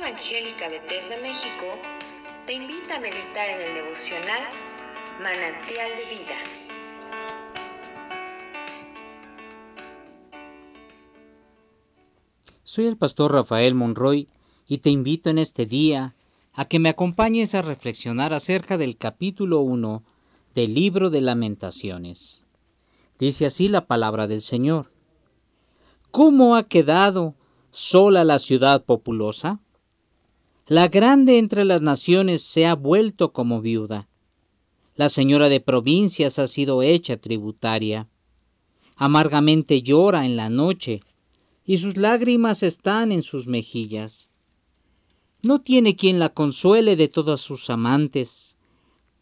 Evangélica Bethesda México te invita a meditar en el devocional Manantial de Vida. Soy el pastor Rafael Monroy y te invito en este día a que me acompañes a reflexionar acerca del capítulo 1 del libro de lamentaciones. Dice así la palabra del Señor. ¿Cómo ha quedado sola la ciudad populosa? La grande entre las naciones se ha vuelto como viuda. La señora de provincias ha sido hecha tributaria. Amargamente llora en la noche y sus lágrimas están en sus mejillas. No tiene quien la consuele de todos sus amantes.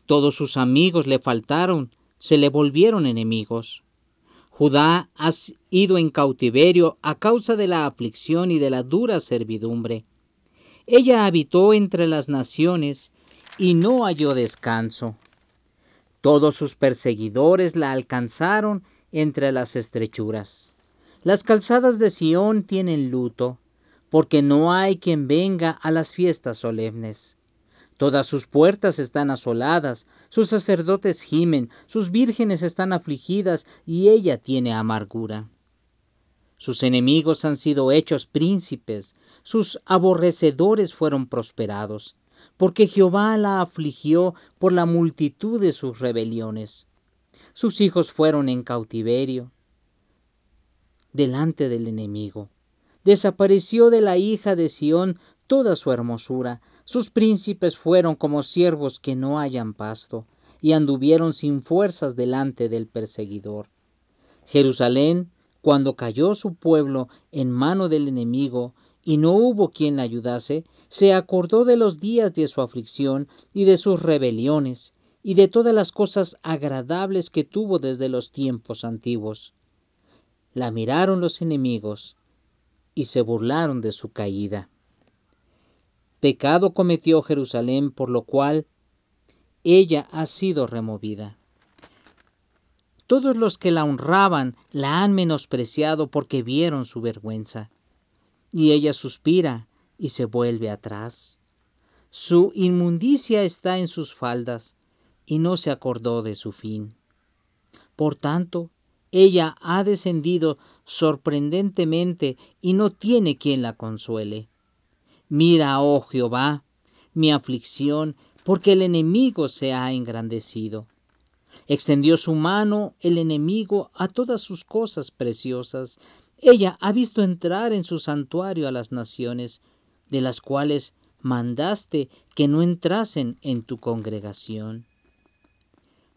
Todos sus amigos le faltaron, se le volvieron enemigos. Judá ha ido en cautiverio a causa de la aflicción y de la dura servidumbre. Ella habitó entre las naciones y no halló descanso. Todos sus perseguidores la alcanzaron entre las estrechuras. Las calzadas de Sión tienen luto, porque no hay quien venga a las fiestas solemnes. Todas sus puertas están asoladas, sus sacerdotes gimen, sus vírgenes están afligidas y ella tiene amargura. Sus enemigos han sido hechos príncipes, sus aborrecedores fueron prosperados, porque Jehová la afligió por la multitud de sus rebeliones. Sus hijos fueron en cautiverio delante del enemigo. Desapareció de la hija de Sión toda su hermosura, sus príncipes fueron como siervos que no hayan pasto, y anduvieron sin fuerzas delante del perseguidor. Jerusalén, cuando cayó su pueblo en mano del enemigo, y no hubo quien la ayudase, se acordó de los días de su aflicción y de sus rebeliones, y de todas las cosas agradables que tuvo desde los tiempos antiguos. La miraron los enemigos y se burlaron de su caída. Pecado cometió Jerusalén, por lo cual ella ha sido removida. Todos los que la honraban la han menospreciado porque vieron su vergüenza. Y ella suspira y se vuelve atrás. Su inmundicia está en sus faldas y no se acordó de su fin. Por tanto, ella ha descendido sorprendentemente y no tiene quien la consuele. Mira, oh Jehová, mi aflicción, porque el enemigo se ha engrandecido. Extendió su mano el enemigo a todas sus cosas preciosas. Ella ha visto entrar en su santuario a las naciones, de las cuales mandaste que no entrasen en tu congregación.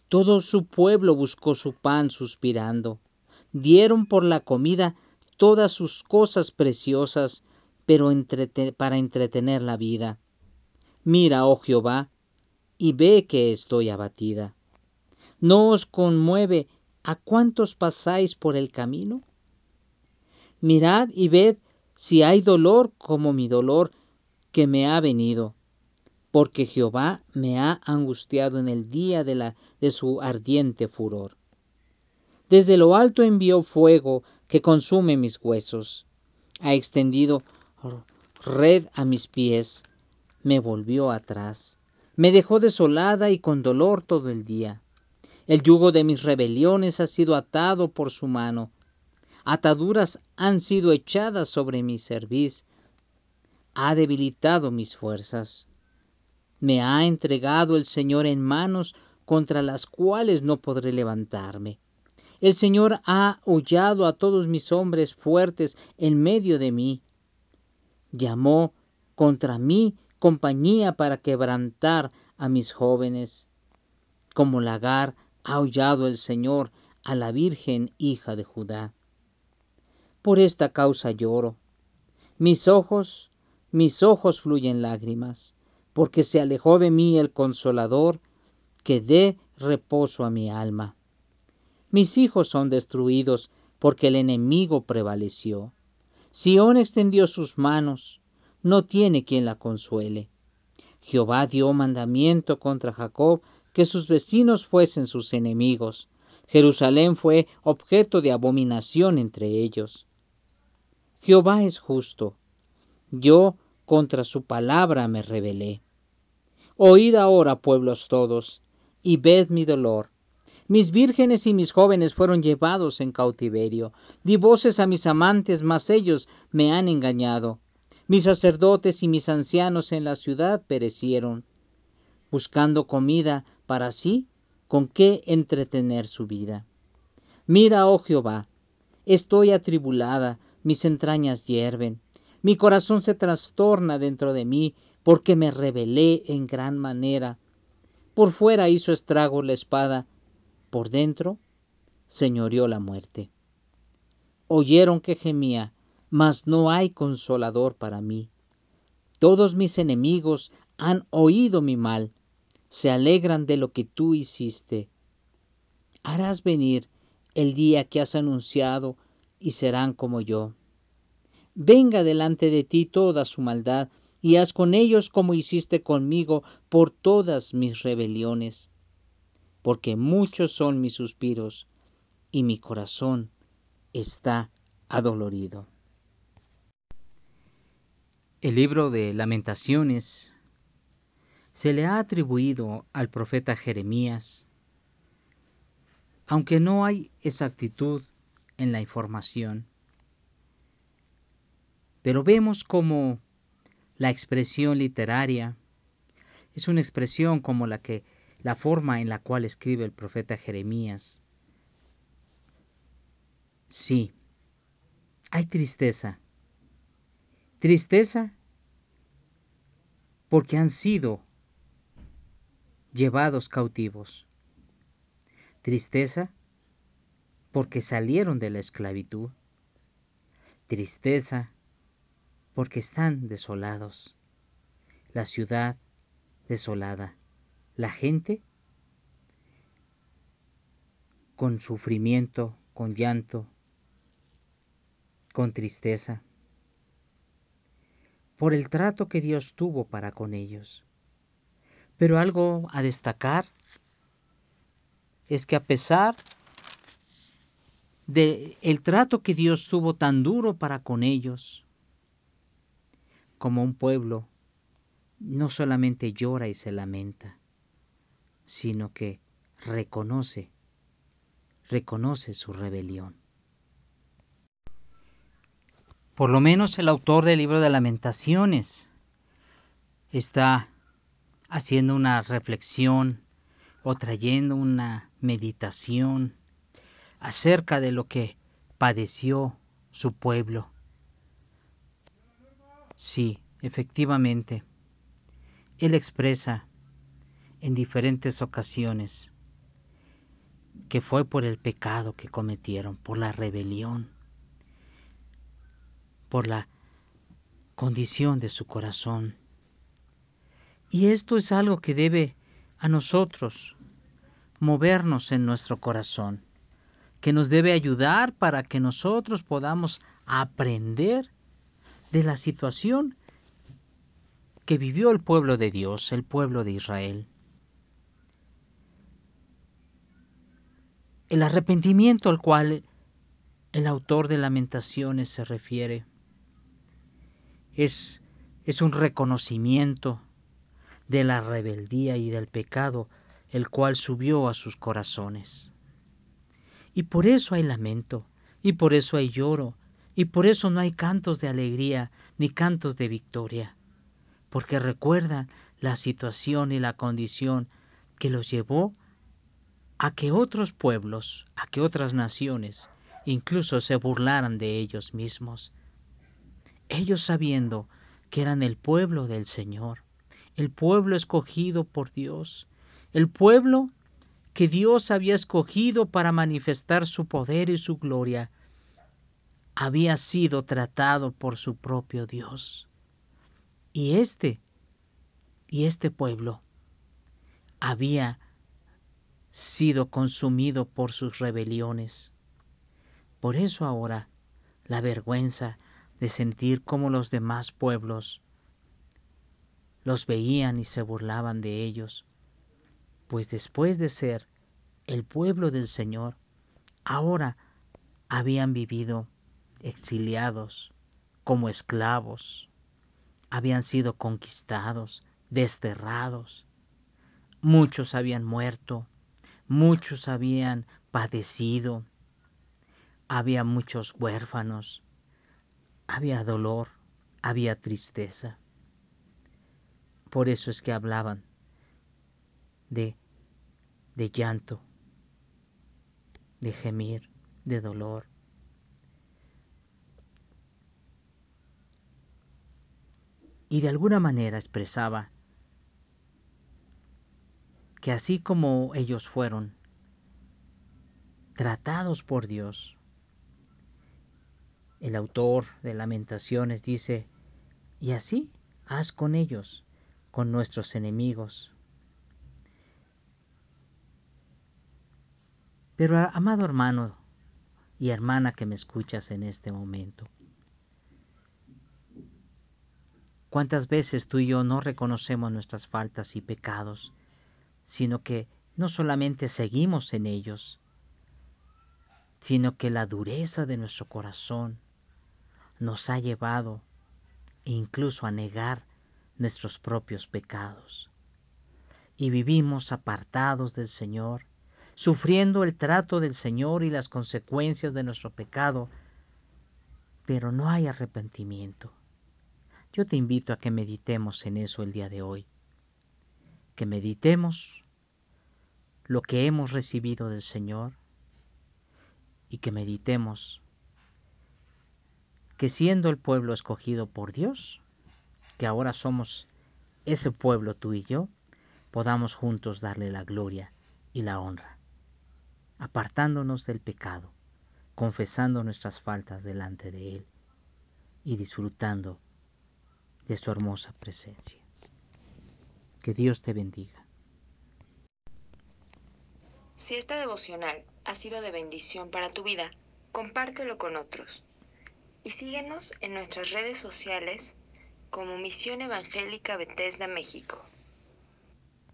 Todo su pueblo buscó su pan suspirando. Dieron por la comida todas sus cosas preciosas, pero para entretener la vida. Mira, oh Jehová, y ve que estoy abatida. ¿No os conmueve a cuántos pasáis por el camino? Mirad y ved si hay dolor como mi dolor que me ha venido, porque Jehová me ha angustiado en el día de, de su ardiente furor. Desde lo alto envió fuego que consume mis huesos. Ha extendido red a mis pies, me volvió atrás, me dejó desolada y con dolor todo el día. El yugo de mis rebeliones ha sido atado por su mano, ataduras han sido echadas sobre mi cerviz, ha debilitado mis fuerzas. Me ha entregado el Señor en manos contra las cuales no podré levantarme. El Señor ha hollado a todos mis hombres fuertes en medio de mí llamó contra mí compañía para quebrantar a mis jóvenes. Como lagar ha aullado el Señor a la Virgen hija de Judá. Por esta causa lloro. Mis ojos, mis ojos fluyen lágrimas, porque se alejó de mí el consolador que dé reposo a mi alma. Mis hijos son destruidos porque el enemigo prevaleció. Sión extendió sus manos, no tiene quien la consuele. Jehová dio mandamiento contra Jacob que sus vecinos fuesen sus enemigos. Jerusalén fue objeto de abominación entre ellos. Jehová es justo. Yo contra su palabra me rebelé. Oíd ahora, pueblos todos, y ved mi dolor. Mis vírgenes y mis jóvenes fueron llevados en cautiverio. Di voces a mis amantes, mas ellos me han engañado. Mis sacerdotes y mis ancianos en la ciudad perecieron, buscando comida para sí, con qué entretener su vida. Mira, oh Jehová, estoy atribulada, mis entrañas hierven, mi corazón se trastorna dentro de mí, porque me rebelé en gran manera. Por fuera hizo estrago la espada, por dentro señoreó la muerte. Oyeron que gemía, mas no hay consolador para mí. Todos mis enemigos han oído mi mal, se alegran de lo que tú hiciste. Harás venir el día que has anunciado y serán como yo. Venga delante de ti toda su maldad y haz con ellos como hiciste conmigo por todas mis rebeliones porque muchos son mis suspiros y mi corazón está adolorido. El libro de lamentaciones se le ha atribuido al profeta Jeremías, aunque no hay exactitud en la información. Pero vemos como la expresión literaria es una expresión como la que la forma en la cual escribe el profeta Jeremías. Sí, hay tristeza. Tristeza porque han sido llevados cautivos. Tristeza porque salieron de la esclavitud. Tristeza porque están desolados. La ciudad desolada la gente con sufrimiento, con llanto, con tristeza, por el trato que Dios tuvo para con ellos. Pero algo a destacar es que a pesar de trato que Dios tuvo tan duro para con ellos, como un pueblo, no solamente llora y se lamenta, sino que reconoce, reconoce su rebelión. Por lo menos el autor del libro de lamentaciones está haciendo una reflexión o trayendo una meditación acerca de lo que padeció su pueblo. Sí, efectivamente, él expresa en diferentes ocasiones que fue por el pecado que cometieron, por la rebelión, por la condición de su corazón. Y esto es algo que debe a nosotros movernos en nuestro corazón, que nos debe ayudar para que nosotros podamos aprender de la situación que vivió el pueblo de Dios, el pueblo de Israel. El arrepentimiento al cual el autor de lamentaciones se refiere es, es un reconocimiento de la rebeldía y del pecado el cual subió a sus corazones. Y por eso hay lamento, y por eso hay lloro, y por eso no hay cantos de alegría ni cantos de victoria, porque recuerdan la situación y la condición que los llevó a que otros pueblos, a que otras naciones incluso se burlaran de ellos mismos. Ellos sabiendo que eran el pueblo del Señor, el pueblo escogido por Dios, el pueblo que Dios había escogido para manifestar su poder y su gloria, había sido tratado por su propio Dios. Y este, y este pueblo había sido consumido por sus rebeliones. Por eso ahora la vergüenza de sentir cómo los demás pueblos los veían y se burlaban de ellos, pues después de ser el pueblo del Señor, ahora habían vivido exiliados como esclavos, habían sido conquistados, desterrados. Muchos habían muerto, muchos habían padecido, había muchos huérfanos, había dolor, había tristeza. Por eso es que hablaban de, de llanto, de gemir, de dolor. Y de alguna manera expresaba que así como ellos fueron tratados por Dios, el autor de Lamentaciones dice, y así haz con ellos, con nuestros enemigos. Pero amado hermano y hermana que me escuchas en este momento, ¿Cuántas veces tú y yo no reconocemos nuestras faltas y pecados, sino que no solamente seguimos en ellos, sino que la dureza de nuestro corazón nos ha llevado incluso a negar nuestros propios pecados. Y vivimos apartados del Señor, sufriendo el trato del Señor y las consecuencias de nuestro pecado, pero no hay arrepentimiento. Yo te invito a que meditemos en eso el día de hoy, que meditemos lo que hemos recibido del Señor y que meditemos que siendo el pueblo escogido por Dios, que ahora somos ese pueblo tú y yo, podamos juntos darle la gloria y la honra, apartándonos del pecado, confesando nuestras faltas delante de Él y disfrutando de su hermosa presencia. Que Dios te bendiga. Si esta devocional ha sido de bendición para tu vida, compártelo con otros. Y síguenos en nuestras redes sociales como Misión Evangélica Bethesda México.